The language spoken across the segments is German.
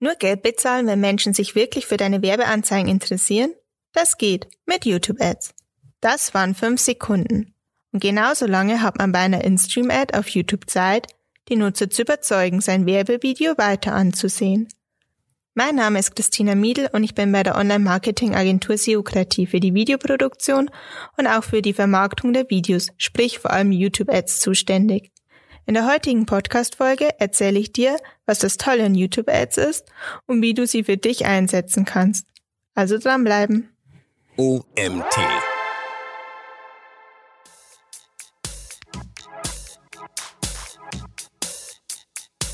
Nur Geld bezahlen, wenn Menschen sich wirklich für deine Werbeanzeigen interessieren? Das geht mit YouTube Ads. Das waren fünf Sekunden. Und genauso lange hat man bei einer InStream-Ad auf YouTube Zeit, die Nutzer zu überzeugen, sein Werbevideo weiter anzusehen. Mein Name ist Christina Miedl und ich bin bei der Online-Marketing-Agentur SEO Kreativ für die Videoproduktion und auch für die Vermarktung der Videos, sprich vor allem YouTube-Ads zuständig. In der heutigen Podcast-Folge erzähle ich dir, was das Tolle an YouTube-Ads ist und wie du sie für dich einsetzen kannst. Also dranbleiben. OMT.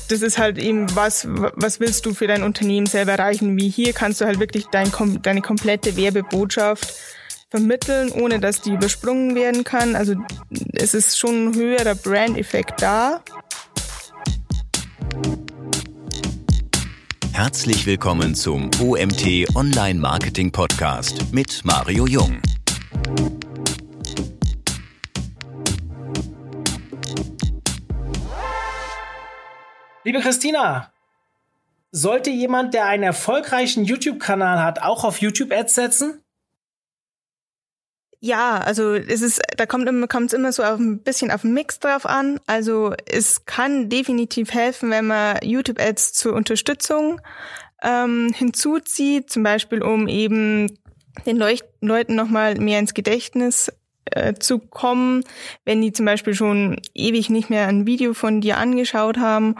das ist halt eben was, was willst du für dein Unternehmen selber erreichen? Wie hier kannst du halt wirklich dein, deine komplette Werbebotschaft vermitteln, ohne dass die übersprungen werden kann. Also es ist schon ein höherer Brand-Effekt da. Herzlich willkommen zum OMT Online Marketing Podcast mit Mario Jung. Liebe Christina, sollte jemand, der einen erfolgreichen YouTube-Kanal hat, auch auf YouTube-Ads setzen? Ja, also es ist, da kommt immer, kommt es immer so auf ein bisschen auf den Mix drauf an. Also es kann definitiv helfen, wenn man YouTube-Ads zur Unterstützung ähm, hinzuzieht, zum Beispiel um eben den Leucht Leuten nochmal mehr ins Gedächtnis äh, zu kommen, wenn die zum Beispiel schon ewig nicht mehr ein Video von dir angeschaut haben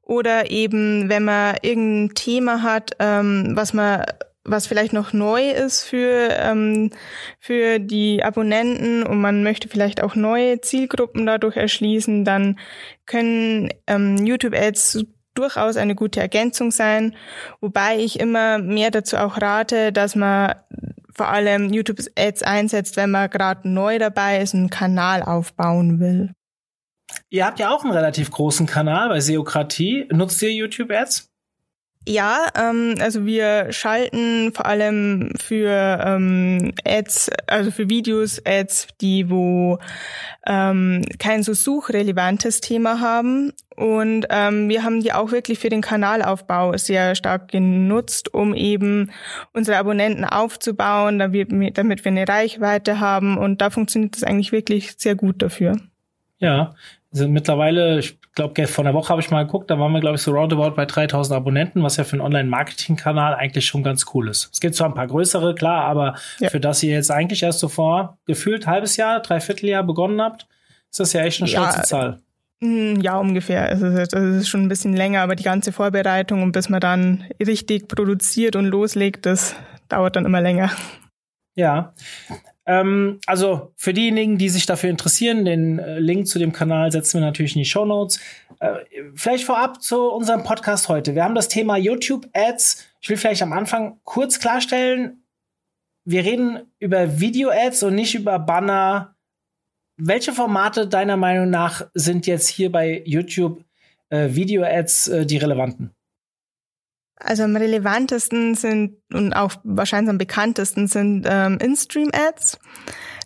oder eben wenn man irgendein Thema hat, ähm, was man was vielleicht noch neu ist für, ähm, für die Abonnenten und man möchte vielleicht auch neue Zielgruppen dadurch erschließen, dann können ähm, YouTube-Ads durchaus eine gute Ergänzung sein, wobei ich immer mehr dazu auch rate, dass man vor allem YouTube-Ads einsetzt, wenn man gerade neu dabei ist und einen Kanal aufbauen will. Ihr habt ja auch einen relativ großen Kanal bei Seokratie. Nutzt ihr YouTube-Ads? Ja, ähm, also wir schalten vor allem für ähm, Ads, also für Videos Ads, die wo ähm, kein so suchrelevantes Thema haben. Und ähm, wir haben die auch wirklich für den Kanalaufbau sehr stark genutzt, um eben unsere Abonnenten aufzubauen, damit wir, eine Reichweite haben. Und da funktioniert das eigentlich wirklich sehr gut dafür. Ja, sind mittlerweile, glaube, vor einer Woche habe ich mal geguckt, da waren wir, glaube ich, so roundabout bei 3000 Abonnenten, was ja für einen Online-Marketing-Kanal eigentlich schon ganz cool ist. Es gibt zwar ein paar größere, klar, aber ja. für das ihr jetzt eigentlich erst so vor gefühlt halbes Jahr, dreiviertel Jahr begonnen habt, ist das ja echt eine stolze ja, Zahl. Mm, ja, ungefähr. Es ist, es ist schon ein bisschen länger, aber die ganze Vorbereitung und bis man dann richtig produziert und loslegt, das dauert dann immer länger. Ja. Ähm, also für diejenigen, die sich dafür interessieren, den äh, Link zu dem Kanal setzen wir natürlich in die Show Notes. Äh, vielleicht vorab zu unserem Podcast heute. Wir haben das Thema YouTube Ads. Ich will vielleicht am Anfang kurz klarstellen, wir reden über Video Ads und nicht über Banner. Welche Formate deiner Meinung nach sind jetzt hier bei YouTube äh, Video Ads äh, die relevanten? Also am relevantesten sind und auch wahrscheinlich am bekanntesten sind ähm, In-Stream-Ads.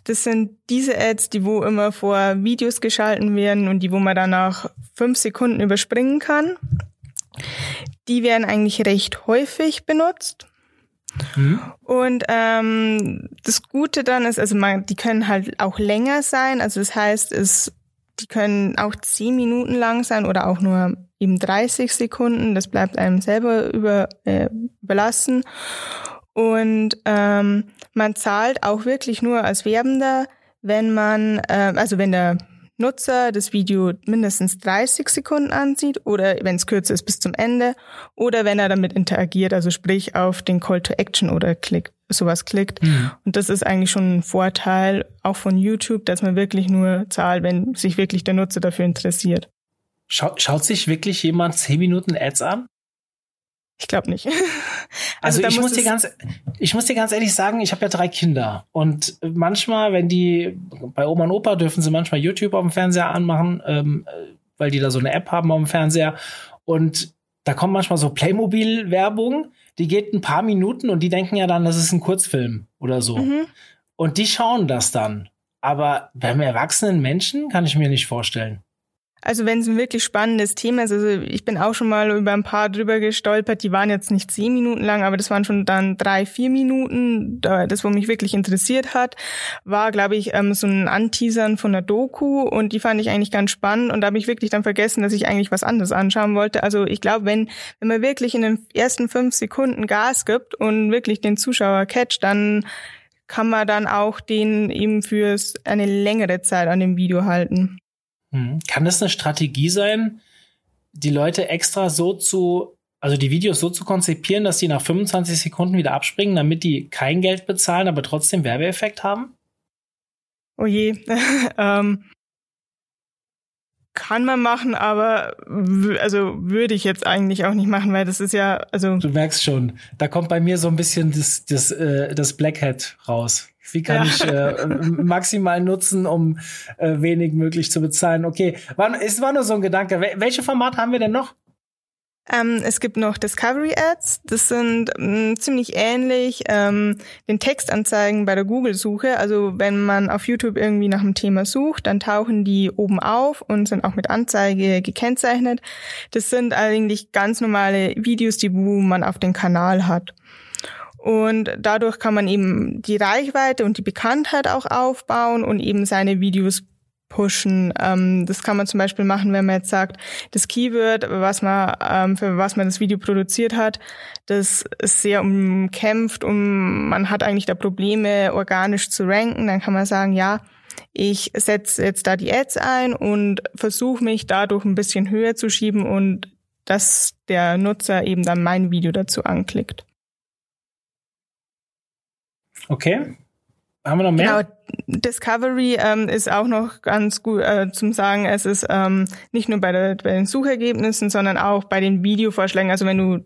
Das sind diese Ads, die wo immer vor Videos geschalten werden und die wo man dann nach fünf Sekunden überspringen kann. Die werden eigentlich recht häufig benutzt. Mhm. Und ähm, das Gute dann ist, also man, die können halt auch länger sein. Also das heißt, es, die können auch zehn Minuten lang sein oder auch nur eben 30 Sekunden. Das bleibt einem selber über, äh, überlassen. Und ähm, man zahlt auch wirklich nur als Werbender, wenn man, äh, also wenn der Nutzer das Video mindestens 30 Sekunden ansieht oder wenn es kürzer ist bis zum Ende oder wenn er damit interagiert, also sprich auf den Call to Action oder klickt, sowas klickt. Mhm. Und das ist eigentlich schon ein Vorteil auch von YouTube, dass man wirklich nur zahlt, wenn sich wirklich der Nutzer dafür interessiert. Schaut, schaut sich wirklich jemand zehn Minuten Ads an? Ich glaube nicht. Also, also ich muss dir ganz, ich muss dir ganz ehrlich sagen, ich habe ja drei Kinder und manchmal, wenn die bei Oma und Opa dürfen sie manchmal YouTube auf dem Fernseher anmachen, ähm, weil die da so eine App haben auf dem Fernseher und da kommt manchmal so Playmobil-Werbung, die geht ein paar Minuten und die denken ja dann, das ist ein Kurzfilm oder so. Mhm. Und die schauen das dann. Aber beim erwachsenen Menschen kann ich mir nicht vorstellen. Also wenn es ein wirklich spannendes Thema ist, also ich bin auch schon mal über ein paar drüber gestolpert, die waren jetzt nicht zehn Minuten lang, aber das waren schon dann drei, vier Minuten. Das, was mich wirklich interessiert hat, war, glaube ich, ähm, so ein Anteasern von der Doku und die fand ich eigentlich ganz spannend und da habe ich wirklich dann vergessen, dass ich eigentlich was anderes anschauen wollte. Also ich glaube, wenn, wenn man wirklich in den ersten fünf Sekunden Gas gibt und wirklich den Zuschauer catcht, dann kann man dann auch den eben für eine längere Zeit an dem Video halten. Mhm. Kann das eine Strategie sein, die Leute extra so zu, also die Videos so zu konzipieren, dass die nach 25 Sekunden wieder abspringen, damit die kein Geld bezahlen, aber trotzdem Werbeeffekt haben? Oh je. ähm, kann man machen, aber also würde ich jetzt eigentlich auch nicht machen, weil das ist ja also du merkst schon, da kommt bei mir so ein bisschen das das äh, das Blackhead raus. Wie kann ja. ich äh, maximal nutzen, um äh, wenig möglich zu bezahlen? Okay, war, es war nur so ein Gedanke. Wel welche Formate haben wir denn noch? Ähm, es gibt noch Discovery Ads. Das sind mh, mm, ziemlich ähnlich ähm, den Textanzeigen bei der Google-Suche. Also wenn man auf YouTube irgendwie nach einem Thema sucht, dann tauchen die oben auf und sind auch mit Anzeige gekennzeichnet. Das sind eigentlich ganz normale Videos, die man auf dem Kanal hat. Und dadurch kann man eben die Reichweite und die Bekanntheit auch aufbauen und eben seine Videos pushen. Ähm, das kann man zum Beispiel machen, wenn man jetzt sagt, das Keyword, was man, ähm, für was man das Video produziert hat, das ist sehr umkämpft und man hat eigentlich da Probleme, organisch zu ranken. Dann kann man sagen, ja, ich setze jetzt da die Ads ein und versuche mich dadurch ein bisschen höher zu schieben und dass der Nutzer eben dann mein Video dazu anklickt. Okay. Haben wir noch mehr? Genau. Discovery ähm, ist auch noch ganz gut äh, zum sagen. Es ist ähm, nicht nur bei, der, bei den Suchergebnissen, sondern auch bei den Videovorschlägen. Also wenn du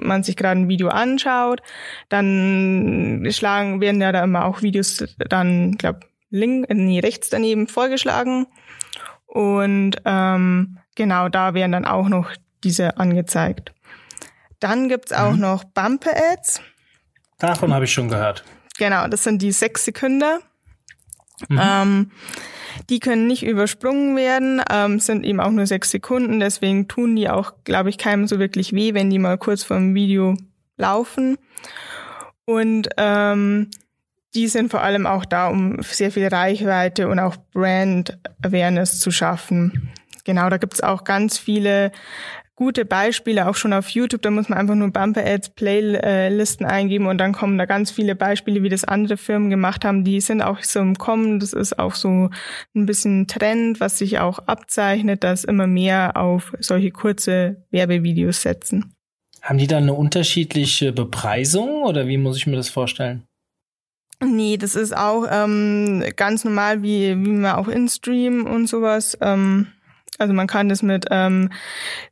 man sich gerade ein Video anschaut, dann schlagen werden ja da immer auch Videos dann, glaube link, nee, rechts daneben vorgeschlagen. Und ähm, genau da werden dann auch noch diese angezeigt. Dann gibt's auch mhm. noch Bumper Ads. Davon habe ich schon gehört. Genau, das sind die sechs Sekunden. Mhm. Ähm, die können nicht übersprungen werden, ähm, sind eben auch nur sechs Sekunden, deswegen tun die auch, glaube ich, keinem so wirklich weh, wenn die mal kurz vor dem Video laufen. Und ähm, die sind vor allem auch da, um sehr viel Reichweite und auch Brand Awareness zu schaffen. Genau, da gibt's auch ganz viele gute Beispiele, auch schon auf YouTube. Da muss man einfach nur Bumper Ads Playlisten eingeben und dann kommen da ganz viele Beispiele, wie das andere Firmen gemacht haben. Die sind auch so im Kommen. Das ist auch so ein bisschen Trend, was sich auch abzeichnet, dass immer mehr auf solche kurze Werbevideos setzen. Haben die dann eine unterschiedliche Bepreisung oder wie muss ich mir das vorstellen? Nee, das ist auch ähm, ganz normal, wie, wie man auch in-Stream und sowas ähm, also man kann das mit ähm,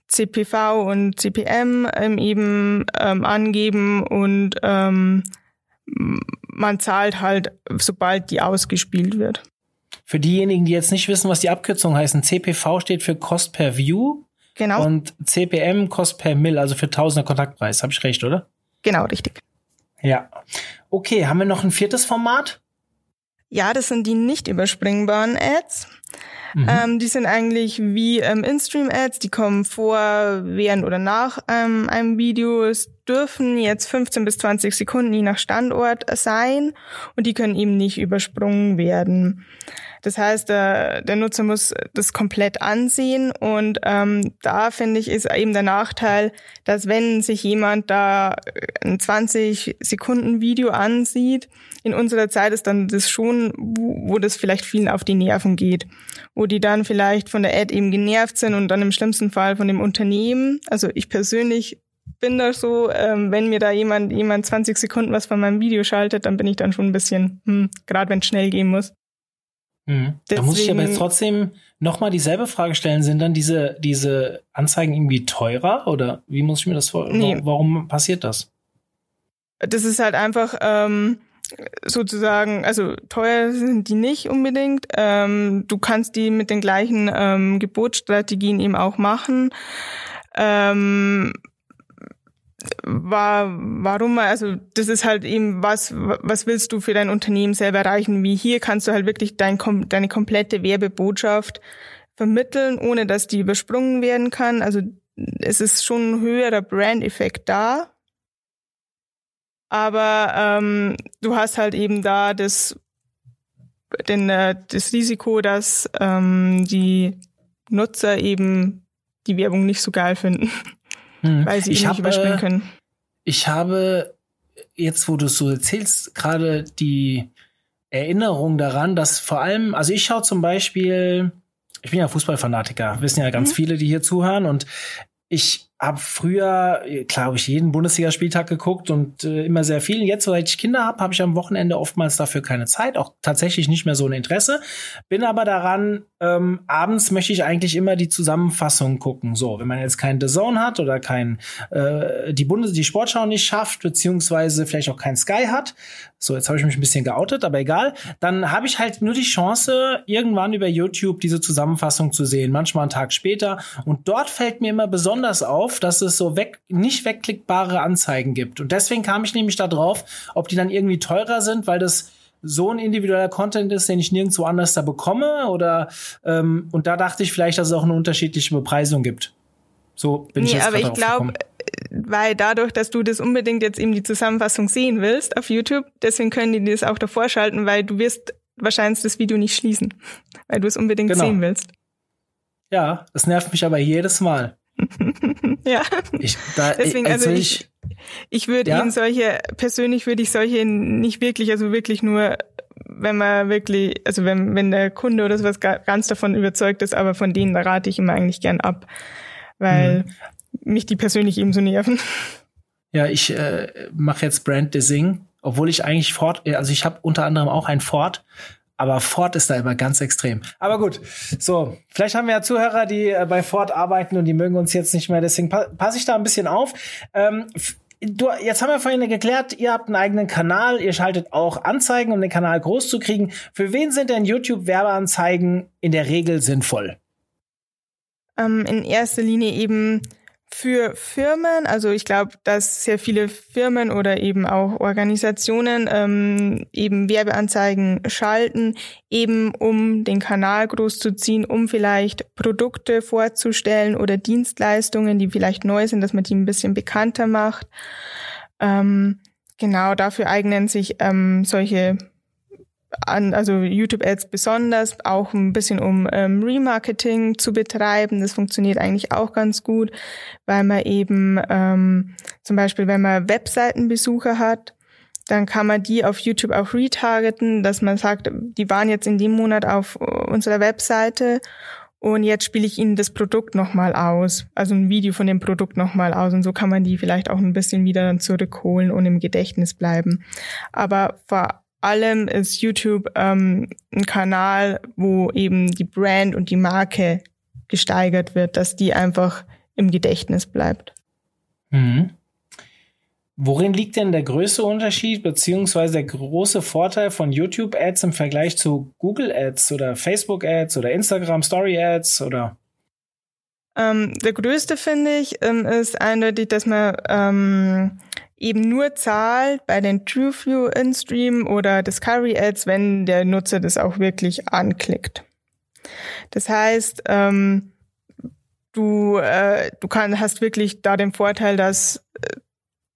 CPV und CPM ähm, eben ähm, angeben und ähm, man zahlt halt, sobald die ausgespielt wird. Für diejenigen, die jetzt nicht wissen, was die Abkürzung heißen, CPV steht für Cost per View. Genau. Und CPM Cost per Mill, also für Tausender Kontaktpreis. Habe ich recht, oder? Genau, richtig. Ja. Okay, haben wir noch ein viertes Format? Ja, das sind die nicht überspringbaren Ads. Mhm. Ähm, die sind eigentlich wie ähm, In-Stream-Ads, die kommen vor, während oder nach ähm, einem Video. Es dürfen jetzt 15 bis 20 Sekunden je nach Standort sein und die können eben nicht übersprungen werden. Das heißt, der, der Nutzer muss das komplett ansehen und ähm, da finde ich ist eben der Nachteil, dass wenn sich jemand da ein 20 Sekunden Video ansieht, in unserer Zeit ist dann das schon, wo, wo das vielleicht vielen auf die Nerven geht, wo die dann vielleicht von der Ad eben genervt sind und dann im schlimmsten Fall von dem Unternehmen. Also ich persönlich bin da so, ähm, wenn mir da jemand jemand 20 Sekunden was von meinem Video schaltet, dann bin ich dann schon ein bisschen, hm, gerade wenn es schnell gehen muss. Mhm. Da muss ich aber jetzt trotzdem nochmal dieselbe Frage stellen. Sind dann diese, diese Anzeigen irgendwie teurer oder wie muss ich mir das vorstellen? Nee. Warum passiert das? Das ist halt einfach ähm, sozusagen, also teuer sind die nicht unbedingt. Ähm, du kannst die mit den gleichen ähm, Gebotsstrategien eben auch machen. Ähm, war, warum, also das ist halt eben was, was willst du für dein Unternehmen selber erreichen? Wie hier kannst du halt wirklich dein, deine komplette Werbebotschaft vermitteln, ohne dass die übersprungen werden kann. Also es ist schon ein höherer Brand-Effekt da. Aber ähm, du hast halt eben da das, den, äh, das Risiko, dass ähm, die Nutzer eben die Werbung nicht so geil finden, hm. weil sie ihn nicht überspringen können. Ich habe jetzt, wo du es so erzählst, gerade die Erinnerung daran, dass vor allem, also ich schaue zum Beispiel, ich bin ja Fußballfanatiker, wissen ja ganz mhm. viele, die hier zuhören und ich habe früher, glaube ich, jeden Bundesligaspieltag geguckt und äh, immer sehr viel. Jetzt, seit ich Kinder habe, habe ich am Wochenende oftmals dafür keine Zeit, auch tatsächlich nicht mehr so ein Interesse. Bin aber daran, ähm, abends möchte ich eigentlich immer die Zusammenfassung gucken. So, wenn man jetzt keinen The Zone hat oder kein äh, die Bundes die Sportschau nicht schafft, beziehungsweise vielleicht auch kein Sky hat. So, jetzt habe ich mich ein bisschen geoutet, aber egal. Dann habe ich halt nur die Chance, irgendwann über YouTube diese Zusammenfassung zu sehen, manchmal einen Tag später. Und dort fällt mir immer besonders auf, dass es so weg, nicht wegklickbare Anzeigen gibt. Und deswegen kam ich nämlich da drauf, ob die dann irgendwie teurer sind, weil das so ein individueller Content ist, den ich nirgendwo anders da bekomme oder ähm, und da dachte ich vielleicht, dass es auch eine unterschiedliche Bepreisung gibt. So bin nee, ich jetzt aber ich glaube, weil dadurch, dass du das unbedingt jetzt eben die Zusammenfassung sehen willst auf YouTube, deswegen können die das auch davor schalten, weil du wirst wahrscheinlich das Video nicht schließen, weil du es unbedingt genau. sehen willst. Ja, das nervt mich aber jedes Mal. ja. Ich, da, Deswegen, also ich, ich würde ja? Ihnen solche, persönlich würde ich solche nicht wirklich, also wirklich nur, wenn man wirklich, also wenn, wenn der Kunde oder sowas ganz davon überzeugt ist, aber von denen rate ich immer eigentlich gern ab, weil mhm. mich die persönlich ebenso nerven. Ja, ich äh, mache jetzt Brand Design, obwohl ich eigentlich Ford, also ich habe unter anderem auch ein Ford, aber Ford ist da immer ganz extrem. Aber gut, so, vielleicht haben wir ja Zuhörer, die äh, bei Ford arbeiten und die mögen uns jetzt nicht mehr, deswegen pa passe ich da ein bisschen auf. Ähm, du, jetzt haben wir vorhin geklärt, ihr habt einen eigenen Kanal, ihr schaltet auch Anzeigen, um den Kanal groß zu kriegen. Für wen sind denn YouTube-Werbeanzeigen in der Regel sinnvoll? Ähm, in erster Linie eben für Firmen, also ich glaube, dass sehr viele Firmen oder eben auch Organisationen ähm, eben Werbeanzeigen schalten, eben um den Kanal groß zu ziehen, um vielleicht Produkte vorzustellen oder Dienstleistungen, die vielleicht neu sind, dass man die ein bisschen bekannter macht. Ähm, genau dafür eignen sich ähm, solche an, also YouTube-Ads besonders, auch ein bisschen um ähm, Remarketing zu betreiben. Das funktioniert eigentlich auch ganz gut, weil man eben ähm, zum Beispiel, wenn man Webseitenbesucher hat, dann kann man die auf YouTube auch retargeten, dass man sagt, die waren jetzt in dem Monat auf unserer Webseite und jetzt spiele ich ihnen das Produkt nochmal aus, also ein Video von dem Produkt nochmal aus und so kann man die vielleicht auch ein bisschen wieder dann zurückholen und im Gedächtnis bleiben. Aber vor allem ist YouTube ähm, ein Kanal, wo eben die Brand und die Marke gesteigert wird, dass die einfach im Gedächtnis bleibt. Mhm. Worin liegt denn der größte Unterschied beziehungsweise der große Vorteil von YouTube-Ads im Vergleich zu Google-Ads oder Facebook-Ads oder Instagram Story-Ads oder? Ähm, der größte finde ich ähm, ist eindeutig, dass man ähm, eben nur zahlt bei den TrueView In-Stream oder Discovery Ads, wenn der Nutzer das auch wirklich anklickt. Das heißt, ähm, du, äh, du kann, hast wirklich da den Vorteil, dass äh,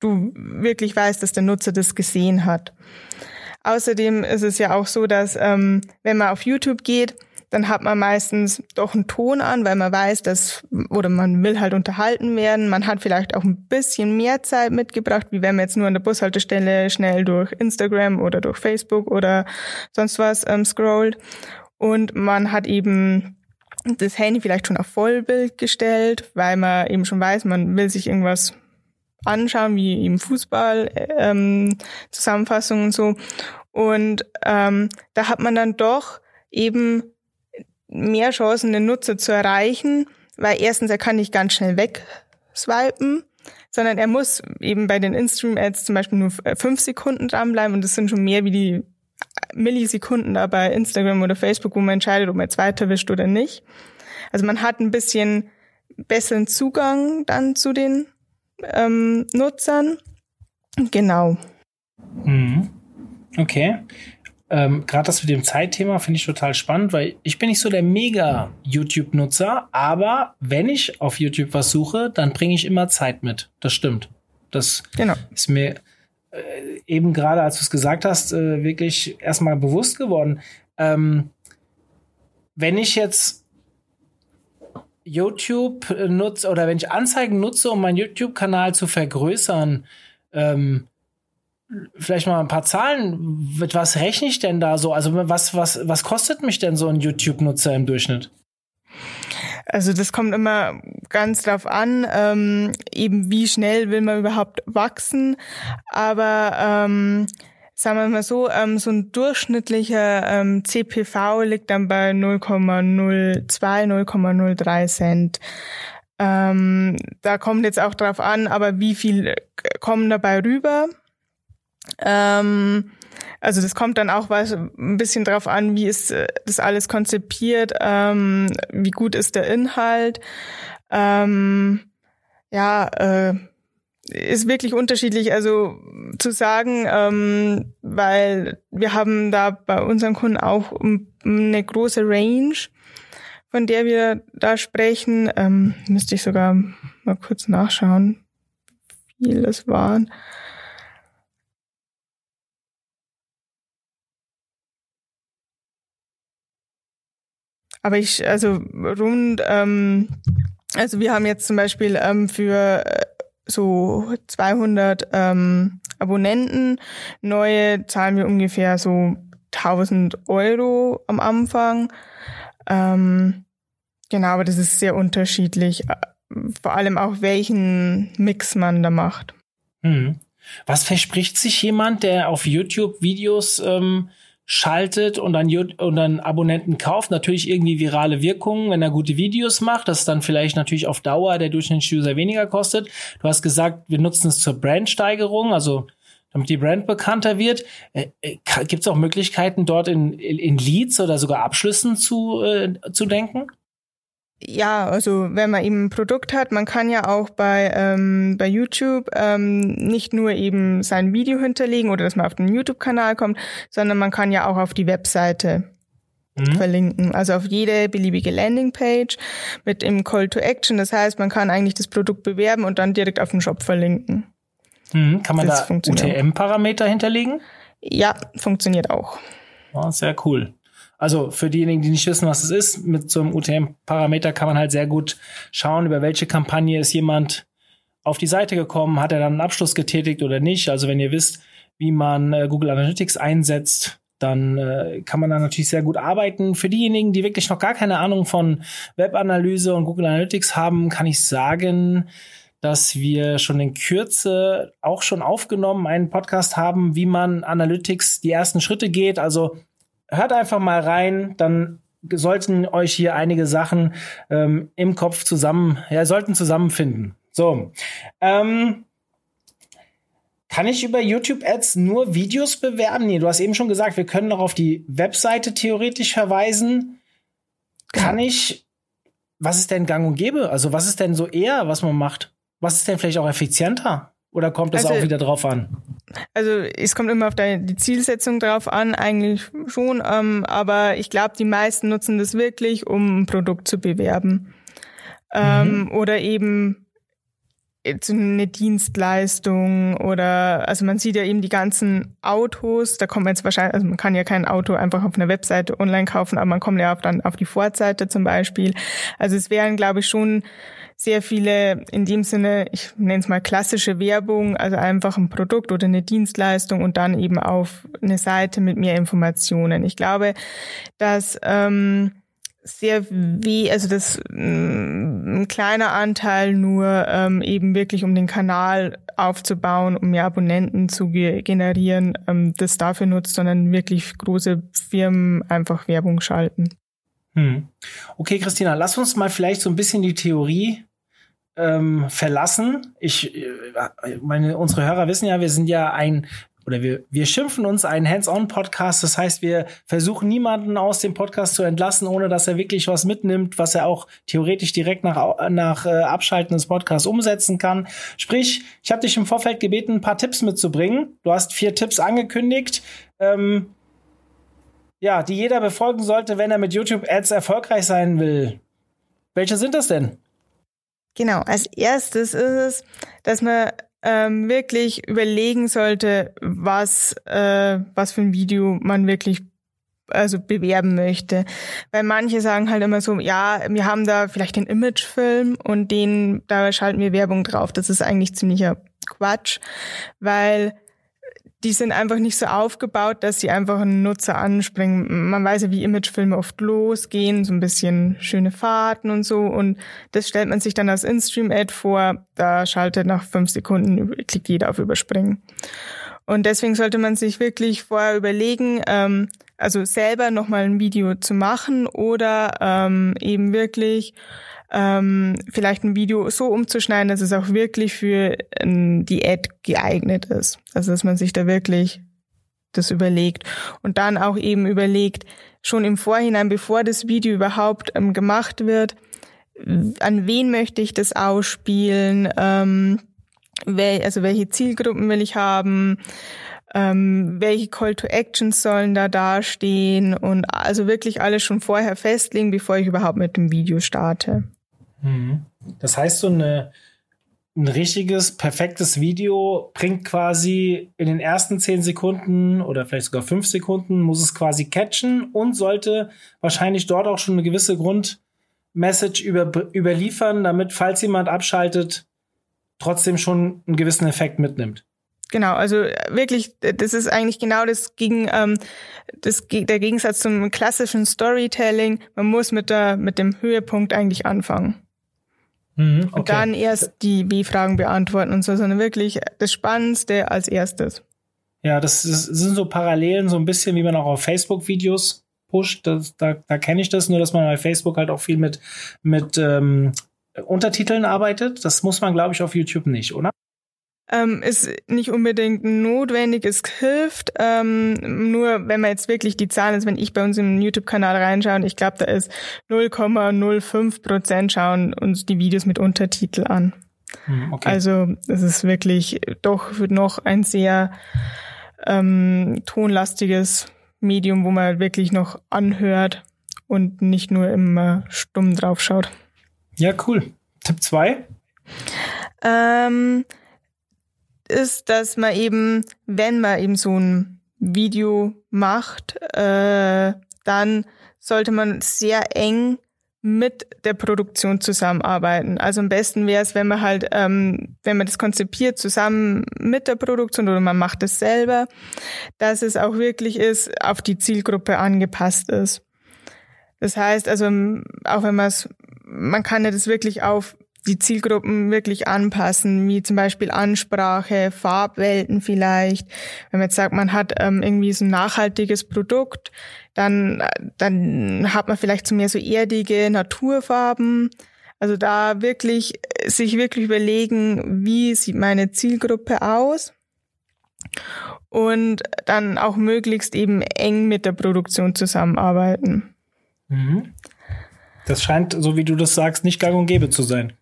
du wirklich weißt, dass der Nutzer das gesehen hat. Außerdem ist es ja auch so, dass ähm, wenn man auf YouTube geht, dann hat man meistens doch einen Ton an, weil man weiß, dass, oder man will halt unterhalten werden. Man hat vielleicht auch ein bisschen mehr Zeit mitgebracht, wie wenn man jetzt nur an der Bushaltestelle schnell durch Instagram oder durch Facebook oder sonst was ähm, scrollt. Und man hat eben das Handy vielleicht schon auf Vollbild gestellt, weil man eben schon weiß, man will sich irgendwas anschauen, wie eben Fußball, ähm, Zusammenfassungen und so. Und ähm, da hat man dann doch eben mehr Chancen, den Nutzer zu erreichen, weil erstens, er kann nicht ganz schnell wegswipen, sondern er muss eben bei den In-Stream-Ads zum Beispiel nur äh, fünf Sekunden dranbleiben und das sind schon mehr wie die Millisekunden da bei Instagram oder Facebook, wo man entscheidet, ob man jetzt weiterwischt oder nicht. Also man hat ein bisschen besseren Zugang dann zu den ähm, Nutzern. Genau. Mhm. Okay. Ähm, gerade das mit dem Zeitthema finde ich total spannend, weil ich bin nicht so der mega YouTube-Nutzer, aber wenn ich auf YouTube was suche, dann bringe ich immer Zeit mit. Das stimmt. Das genau. ist mir äh, eben gerade, als du es gesagt hast, äh, wirklich erstmal bewusst geworden. Ähm, wenn ich jetzt YouTube nutze oder wenn ich Anzeigen nutze, um meinen YouTube-Kanal zu vergrößern, ähm, vielleicht mal ein paar Zahlen. Mit was rechne ich denn da so? Also was, was, was kostet mich denn so ein YouTube-Nutzer im Durchschnitt? Also das kommt immer ganz drauf an, ähm, eben wie schnell will man überhaupt wachsen. Aber ähm, sagen wir mal so, ähm, so ein durchschnittlicher ähm, CPV liegt dann bei 0,02, 0,03 Cent. Ähm, da kommt jetzt auch drauf an, aber wie viel kommen dabei rüber? Ähm, also das kommt dann auch was, ein bisschen drauf an, wie ist äh, das alles konzipiert, ähm, wie gut ist der Inhalt. Ähm, ja, äh, ist wirklich unterschiedlich, also zu sagen, ähm, weil wir haben da bei unseren Kunden auch eine große Range, von der wir da sprechen. Ähm, müsste ich sogar mal kurz nachschauen, wie viel das waren. Aber ich, also rund, ähm, also wir haben jetzt zum Beispiel ähm, für äh, so 200 ähm, Abonnenten neue zahlen wir ungefähr so 1000 Euro am Anfang. Ähm, genau, aber das ist sehr unterschiedlich. Äh, vor allem auch welchen Mix man da macht. Hm. Was verspricht sich jemand, der auf YouTube Videos ähm, schaltet und dann, und dann Abonnenten kauft, natürlich irgendwie virale Wirkungen, wenn er gute Videos macht, das dann vielleicht natürlich auf Dauer der Durchschnittsuser weniger kostet. Du hast gesagt, wir nutzen es zur Brandsteigerung, also damit die Brand bekannter wird. Äh, äh Gibt es auch Möglichkeiten, dort in, in Leads oder sogar Abschlüssen zu, äh, zu denken? Ja, also wenn man eben ein Produkt hat, man kann ja auch bei, ähm, bei YouTube ähm, nicht nur eben sein Video hinterlegen oder dass man auf den YouTube-Kanal kommt, sondern man kann ja auch auf die Webseite mhm. verlinken. Also auf jede beliebige Landingpage mit dem Call to Action. Das heißt, man kann eigentlich das Produkt bewerben und dann direkt auf den Shop verlinken. Mhm. Kann man das da UTM-Parameter hinterlegen? Ja, funktioniert auch. Oh, sehr cool. Also für diejenigen, die nicht wissen, was es ist, mit so einem UTM-Parameter kann man halt sehr gut schauen, über welche Kampagne ist jemand auf die Seite gekommen, hat er dann einen Abschluss getätigt oder nicht. Also wenn ihr wisst, wie man äh, Google Analytics einsetzt, dann äh, kann man da natürlich sehr gut arbeiten. Für diejenigen, die wirklich noch gar keine Ahnung von Webanalyse und Google Analytics haben, kann ich sagen, dass wir schon in Kürze auch schon aufgenommen einen Podcast haben, wie man Analytics die ersten Schritte geht. Also hört einfach mal rein, dann sollten euch hier einige Sachen ähm, im Kopf zusammen, ja, sollten zusammenfinden. So. Ähm, kann ich über YouTube Ads nur Videos bewerben? Nee, du hast eben schon gesagt, wir können noch auf die Webseite theoretisch verweisen. Kann ich, was ist denn gang und gäbe? Also, was ist denn so eher, was man macht? Was ist denn vielleicht auch effizienter? Oder kommt das also, auch wieder drauf an? Also es kommt immer auf die, die Zielsetzung drauf an, eigentlich schon. Ähm, aber ich glaube, die meisten nutzen das wirklich, um ein Produkt zu bewerben. Ähm, mhm. Oder eben eine Dienstleistung oder also man sieht ja eben die ganzen Autos, da kommt man jetzt wahrscheinlich, also man kann ja kein Auto einfach auf einer Webseite online kaufen, aber man kommt ja auch dann auf die Vorseite zum Beispiel. Also es wären, glaube ich, schon sehr viele in dem Sinne, ich nenne es mal klassische Werbung, also einfach ein Produkt oder eine Dienstleistung und dann eben auf eine Seite mit mehr Informationen. Ich glaube, dass ähm, sehr weh, also das mm, ein kleiner Anteil nur ähm, eben wirklich um den Kanal aufzubauen, um mehr Abonnenten zu ge generieren, ähm, das dafür nutzt, sondern wirklich große Firmen einfach Werbung schalten. Hm. Okay, Christina, lass uns mal vielleicht so ein bisschen die Theorie ähm, verlassen. Ich äh, meine, unsere Hörer wissen ja, wir sind ja ein oder wir, wir schimpfen uns einen Hands-on-Podcast. Das heißt, wir versuchen niemanden aus dem Podcast zu entlassen, ohne dass er wirklich was mitnimmt, was er auch theoretisch direkt nach, nach äh, Abschalten des Podcasts umsetzen kann. Sprich, ich habe dich im Vorfeld gebeten, ein paar Tipps mitzubringen. Du hast vier Tipps angekündigt. Ähm, ja, die jeder befolgen sollte, wenn er mit YouTube-Ads erfolgreich sein will. Welche sind das denn? Genau, als erstes ist es, dass man ähm, wirklich überlegen sollte, was, äh, was für ein Video man wirklich also bewerben möchte. Weil manche sagen halt immer so, ja, wir haben da vielleicht den Imagefilm und den, da schalten wir Werbung drauf. Das ist eigentlich ziemlicher Quatsch, weil die sind einfach nicht so aufgebaut, dass sie einfach einen Nutzer anspringen. Man weiß ja, wie Imagefilme oft losgehen, so ein bisschen schöne Fahrten und so. Und das stellt man sich dann als In-Stream-Ad vor. Da schaltet nach fünf Sekunden, klickt jeder auf Überspringen. Und deswegen sollte man sich wirklich vorher überlegen, ähm, also selber nochmal ein Video zu machen oder ähm, eben wirklich ähm, vielleicht ein Video so umzuschneiden, dass es auch wirklich für ähm, die Ad geeignet ist. Also dass man sich da wirklich das überlegt und dann auch eben überlegt, schon im Vorhinein, bevor das Video überhaupt ähm, gemacht wird, an wen möchte ich das ausspielen, ähm, wel, also welche Zielgruppen will ich haben, ähm, welche Call to Actions sollen da dastehen und also wirklich alles schon vorher festlegen, bevor ich überhaupt mit dem Video starte. Mhm. Das heißt, so eine, ein richtiges, perfektes Video bringt quasi in den ersten zehn Sekunden oder vielleicht sogar fünf Sekunden, muss es quasi catchen und sollte wahrscheinlich dort auch schon eine gewisse Grundmessage über, überliefern, damit, falls jemand abschaltet, trotzdem schon einen gewissen Effekt mitnimmt. Genau, also wirklich, das ist eigentlich genau das gegen ähm, das der Gegensatz zum klassischen Storytelling. Man muss mit der mit dem Höhepunkt eigentlich anfangen. Mhm, okay. Und dann erst die B-Fragen beantworten und so, sondern wirklich das Spannendste als erstes. Ja, das, das sind so Parallelen, so ein bisschen, wie man auch auf Facebook-Videos pusht. Das, da da kenne ich das, nur dass man bei Facebook halt auch viel mit, mit ähm, Untertiteln arbeitet. Das muss man, glaube ich, auf YouTube nicht, oder? Ähm, ist nicht unbedingt notwendig, es hilft. Ähm, nur wenn man jetzt wirklich die Zahlen, also wenn ich bei uns im YouTube-Kanal reinschaue, und ich glaube, da ist 0,05 Prozent schauen uns die Videos mit Untertitel an. Hm, okay. Also es ist wirklich doch noch ein sehr ähm, tonlastiges Medium, wo man wirklich noch anhört und nicht nur immer stumm draufschaut. Ja, cool. Tipp 2? Ähm, ist, dass man eben, wenn man eben so ein Video macht, äh, dann sollte man sehr eng mit der Produktion zusammenarbeiten. Also am besten wäre es, wenn man halt, ähm, wenn man das konzipiert zusammen mit der Produktion oder man macht es selber, dass es auch wirklich ist, auf die Zielgruppe angepasst ist. Das heißt also, auch wenn man es, man kann ja das wirklich auf die Zielgruppen wirklich anpassen, wie zum Beispiel Ansprache, Farbwelten vielleicht. Wenn man jetzt sagt, man hat ähm, irgendwie so ein nachhaltiges Produkt, dann, dann hat man vielleicht so mehr so erdige Naturfarben. Also da wirklich, sich wirklich überlegen, wie sieht meine Zielgruppe aus? Und dann auch möglichst eben eng mit der Produktion zusammenarbeiten. Mhm. Das scheint, so wie du das sagst, nicht gang und gäbe zu sein.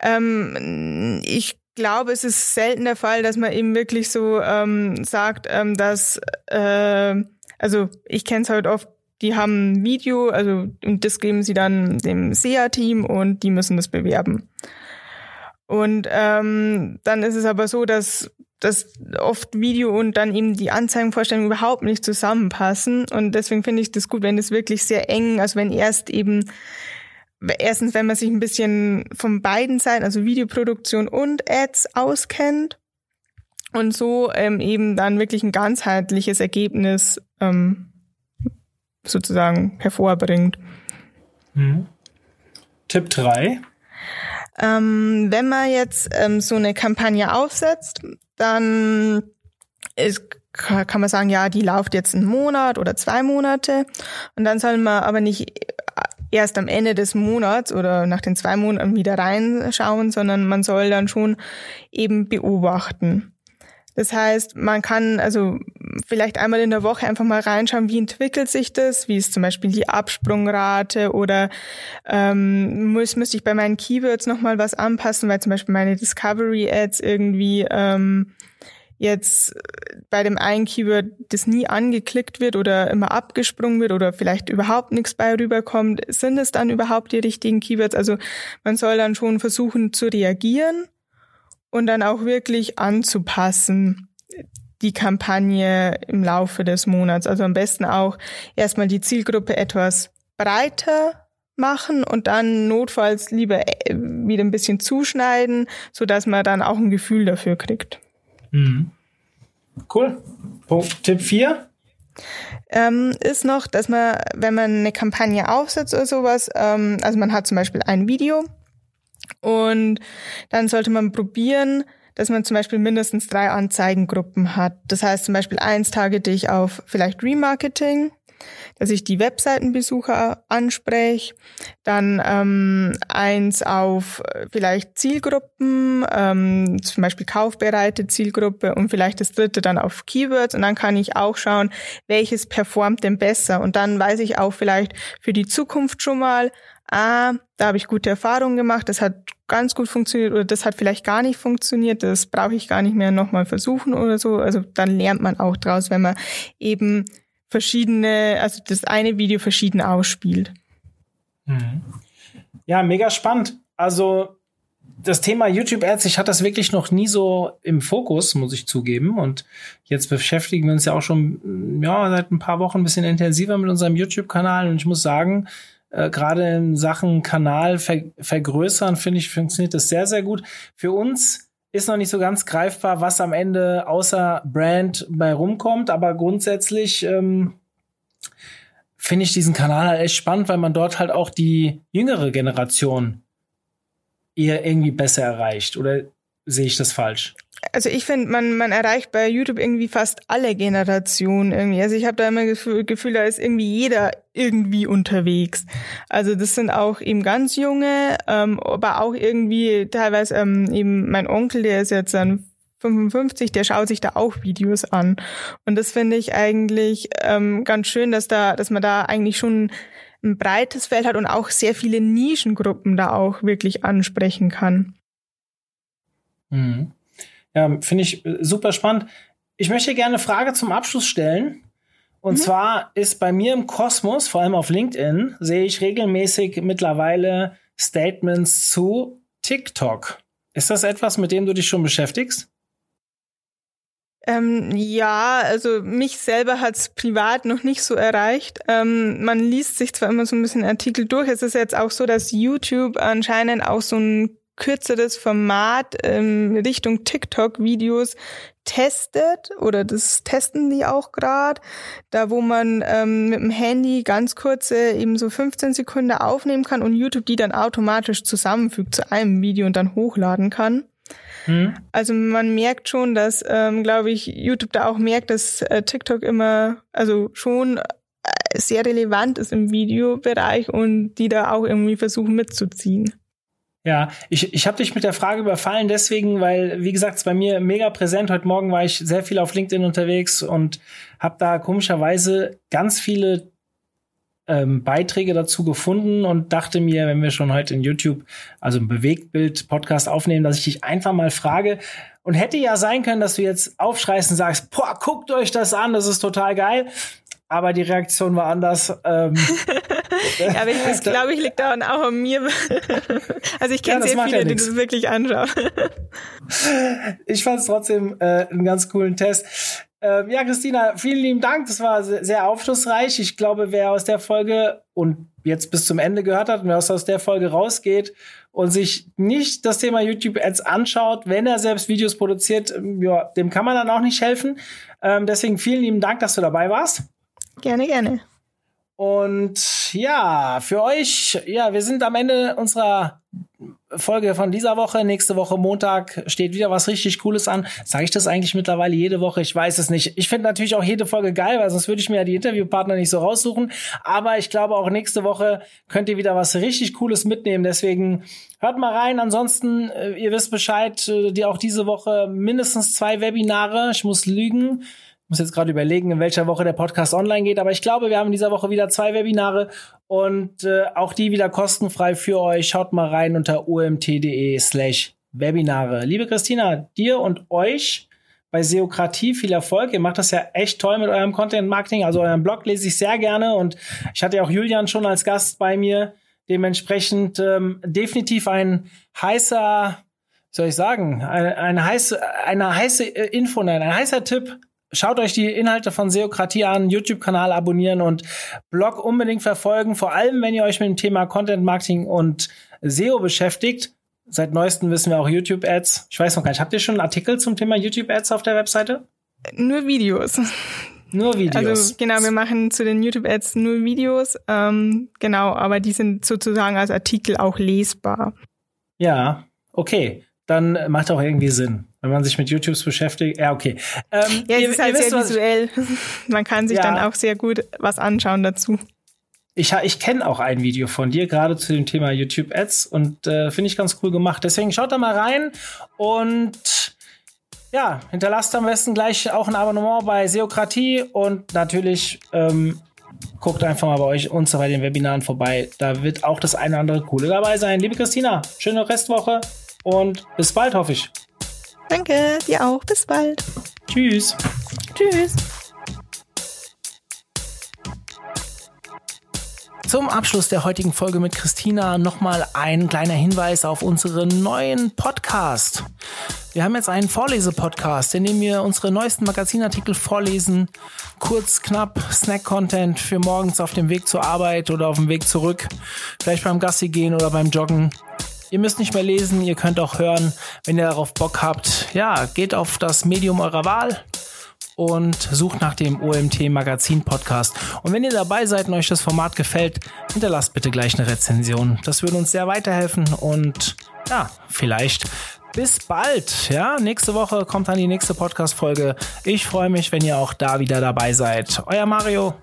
Ähm, ich glaube, es ist selten der Fall, dass man eben wirklich so ähm, sagt, ähm, dass, äh, also ich kenne es halt oft, die haben ein Video, also und das geben sie dann dem SEA-Team und die müssen das bewerben. Und ähm, dann ist es aber so, dass dass oft Video und dann eben die Anzeigenvorstellung überhaupt nicht zusammenpassen. Und deswegen finde ich das gut, wenn es wirklich sehr eng, also wenn erst eben erstens, wenn man sich ein bisschen von beiden Seiten, also Videoproduktion und Ads auskennt und so ähm, eben dann wirklich ein ganzheitliches Ergebnis ähm, sozusagen hervorbringt. Mhm. Tipp 3. Ähm, wenn man jetzt ähm, so eine Kampagne aufsetzt, dann ist, kann man sagen, ja, die läuft jetzt einen Monat oder zwei Monate. Und dann soll man aber nicht erst am Ende des Monats oder nach den zwei Monaten wieder reinschauen, sondern man soll dann schon eben beobachten. Das heißt, man kann also vielleicht einmal in der Woche einfach mal reinschauen, wie entwickelt sich das, wie ist zum Beispiel die Absprungrate oder ähm, muss, müsste ich bei meinen Keywords nochmal was anpassen, weil zum Beispiel meine Discovery Ads irgendwie ähm, jetzt bei dem einen Keyword das nie angeklickt wird oder immer abgesprungen wird oder vielleicht überhaupt nichts bei rüberkommt, sind es dann überhaupt die richtigen Keywords? Also man soll dann schon versuchen zu reagieren und dann auch wirklich anzupassen die Kampagne im Laufe des Monats. Also am besten auch erstmal die Zielgruppe etwas breiter machen und dann notfalls lieber äh, wieder ein bisschen zuschneiden, so dass man dann auch ein Gefühl dafür kriegt. Mhm. Cool. Punkt Tipp 4. Ähm, ist noch, dass man, wenn man eine Kampagne aufsetzt oder sowas, ähm, also man hat zum Beispiel ein Video und dann sollte man probieren, dass man zum Beispiel mindestens drei Anzeigengruppen hat. Das heißt zum Beispiel eins targete ich auf vielleicht Remarketing, dass ich die Webseitenbesucher anspreche, dann ähm, eins auf äh, vielleicht Zielgruppen, ähm, zum Beispiel kaufbereite Zielgruppe und vielleicht das dritte dann auf Keywords und dann kann ich auch schauen, welches performt denn besser und dann weiß ich auch vielleicht für die Zukunft schon mal, ah, da habe ich gute Erfahrungen gemacht, das hat ganz gut funktioniert oder das hat vielleicht gar nicht funktioniert, das brauche ich gar nicht mehr nochmal versuchen oder so. Also dann lernt man auch draus, wenn man eben verschiedene, also das eine Video verschieden ausspielt. Mhm. Ja, mega spannend. Also das Thema YouTube Ads, ich hatte das wirklich noch nie so im Fokus, muss ich zugeben. Und jetzt beschäftigen wir uns ja auch schon, ja, seit ein paar Wochen ein bisschen intensiver mit unserem YouTube-Kanal. Und ich muss sagen, äh, gerade in Sachen Kanal ver vergrößern, finde ich, funktioniert das sehr, sehr gut. Für uns ist noch nicht so ganz greifbar, was am Ende außer Brand bei rumkommt, aber grundsätzlich ähm, finde ich diesen Kanal halt echt spannend, weil man dort halt auch die jüngere Generation eher irgendwie besser erreicht. Oder sehe ich das falsch? Also ich finde, man, man erreicht bei YouTube irgendwie fast alle Generationen irgendwie. Also ich habe da immer das Gefühl, da ist irgendwie jeder irgendwie unterwegs. Also das sind auch eben ganz junge, ähm, aber auch irgendwie teilweise ähm, eben mein Onkel, der ist jetzt dann 55, der schaut sich da auch Videos an. Und das finde ich eigentlich ähm, ganz schön, dass da, dass man da eigentlich schon ein breites Feld hat und auch sehr viele Nischengruppen da auch wirklich ansprechen kann. Mhm. Ja, finde ich äh, super spannend. Ich möchte gerne eine Frage zum Abschluss stellen. Und mhm. zwar ist bei mir im Kosmos, vor allem auf LinkedIn, sehe ich regelmäßig mittlerweile Statements zu TikTok. Ist das etwas, mit dem du dich schon beschäftigst? Ähm, ja, also mich selber hat's privat noch nicht so erreicht. Ähm, man liest sich zwar immer so ein bisschen Artikel durch. Es ist jetzt auch so, dass YouTube anscheinend auch so ein kürzeres Format ähm, Richtung TikTok-Videos testet oder das testen die auch gerade, da wo man ähm, mit dem Handy ganz kurze eben so 15 Sekunden aufnehmen kann und YouTube die dann automatisch zusammenfügt zu einem Video und dann hochladen kann. Hm. Also man merkt schon, dass, ähm, glaube ich, YouTube da auch merkt, dass äh, TikTok immer, also schon äh, sehr relevant ist im Videobereich und die da auch irgendwie versuchen mitzuziehen. Ja, ich, ich habe dich mit der Frage überfallen, deswegen, weil, wie gesagt, es bei mir mega präsent. Heute Morgen war ich sehr viel auf LinkedIn unterwegs und habe da komischerweise ganz viele ähm, Beiträge dazu gefunden und dachte mir, wenn wir schon heute in YouTube, also ein Bewegtbild-Podcast aufnehmen, dass ich dich einfach mal frage. Und hätte ja sein können, dass du jetzt aufschreist und sagst, boah, guckt euch das an, das ist total geil aber die Reaktion war anders. Ähm, ja, aber ich, das glaube ich liegt daran auch an mir. also ich kenne ja, sehr viele, ja die das wirklich anschauen. ich fand es trotzdem äh, einen ganz coolen Test. Ähm, ja, Christina, vielen lieben Dank. Das war sehr aufschlussreich. Ich glaube, wer aus der Folge und jetzt bis zum Ende gehört hat und wer aus der Folge rausgeht und sich nicht das Thema YouTube-Ads anschaut, wenn er selbst Videos produziert, ähm, ja, dem kann man dann auch nicht helfen. Ähm, deswegen vielen lieben Dank, dass du dabei warst. Gerne, gerne. Und ja, für euch, ja, wir sind am Ende unserer Folge von dieser Woche. Nächste Woche Montag steht wieder was richtig Cooles an. Sage ich das eigentlich mittlerweile jede Woche? Ich weiß es nicht. Ich finde natürlich auch jede Folge geil, weil sonst würde ich mir ja die Interviewpartner nicht so raussuchen. Aber ich glaube auch nächste Woche könnt ihr wieder was richtig Cooles mitnehmen. Deswegen hört mal rein. Ansonsten, äh, ihr wisst Bescheid, äh, die auch diese Woche mindestens zwei Webinare. Ich muss lügen muss jetzt gerade überlegen, in welcher Woche der Podcast online geht, aber ich glaube, wir haben in dieser Woche wieder zwei Webinare und äh, auch die wieder kostenfrei für euch. Schaut mal rein unter omt.de slash Webinare. Liebe Christina, dir und euch bei Seokratie. Viel Erfolg. Ihr macht das ja echt toll mit eurem Content Marketing. Also euren Blog lese ich sehr gerne und ich hatte ja auch Julian schon als Gast bei mir. Dementsprechend ähm, definitiv ein heißer, soll ich sagen, eine, eine heiße, eine heiße Info, nein, ein heißer Tipp. Schaut euch die Inhalte von Seokratie an, YouTube-Kanal abonnieren und Blog unbedingt verfolgen. Vor allem, wenn ihr euch mit dem Thema Content Marketing und SEO beschäftigt. Seit neuestem wissen wir auch YouTube-Ads. Ich weiß noch gar nicht, habt ihr schon einen Artikel zum Thema YouTube-Ads auf der Webseite? Nur Videos. Nur Videos. Also genau, wir machen zu den YouTube-Ads nur Videos. Ähm, genau, aber die sind sozusagen als Artikel auch lesbar. Ja, okay. Dann macht auch irgendwie Sinn, wenn man sich mit YouTubes beschäftigt. Ja, okay. Ähm, ja, es ihr, ist halt sehr visuell. Man kann sich ja. dann auch sehr gut was anschauen dazu. Ich, ich kenne auch ein Video von dir, gerade zu dem Thema YouTube Ads und äh, finde ich ganz cool gemacht. Deswegen schaut da mal rein und ja, hinterlasst am besten gleich auch ein Abonnement bei Seokratie und natürlich ähm, guckt einfach mal bei euch uns bei den Webinaren vorbei. Da wird auch das eine oder andere Coole dabei sein. Liebe Christina, schöne Restwoche und bis bald, hoffe ich. Danke, dir auch. Bis bald. Tschüss. Tschüss. Zum Abschluss der heutigen Folge mit Christina nochmal ein kleiner Hinweis auf unseren neuen Podcast. Wir haben jetzt einen Vorlese-Podcast, in dem wir unsere neuesten Magazinartikel vorlesen. Kurz, knapp, Snack-Content für morgens auf dem Weg zur Arbeit oder auf dem Weg zurück. Vielleicht beim Gassi gehen oder beim Joggen. Ihr müsst nicht mehr lesen, ihr könnt auch hören, wenn ihr darauf Bock habt. Ja, geht auf das Medium eurer Wahl und sucht nach dem OMT Magazin Podcast. Und wenn ihr dabei seid und euch das Format gefällt, hinterlasst bitte gleich eine Rezension. Das würde uns sehr weiterhelfen und ja, vielleicht bis bald. Ja, nächste Woche kommt dann die nächste Podcast Folge. Ich freue mich, wenn ihr auch da wieder dabei seid. Euer Mario.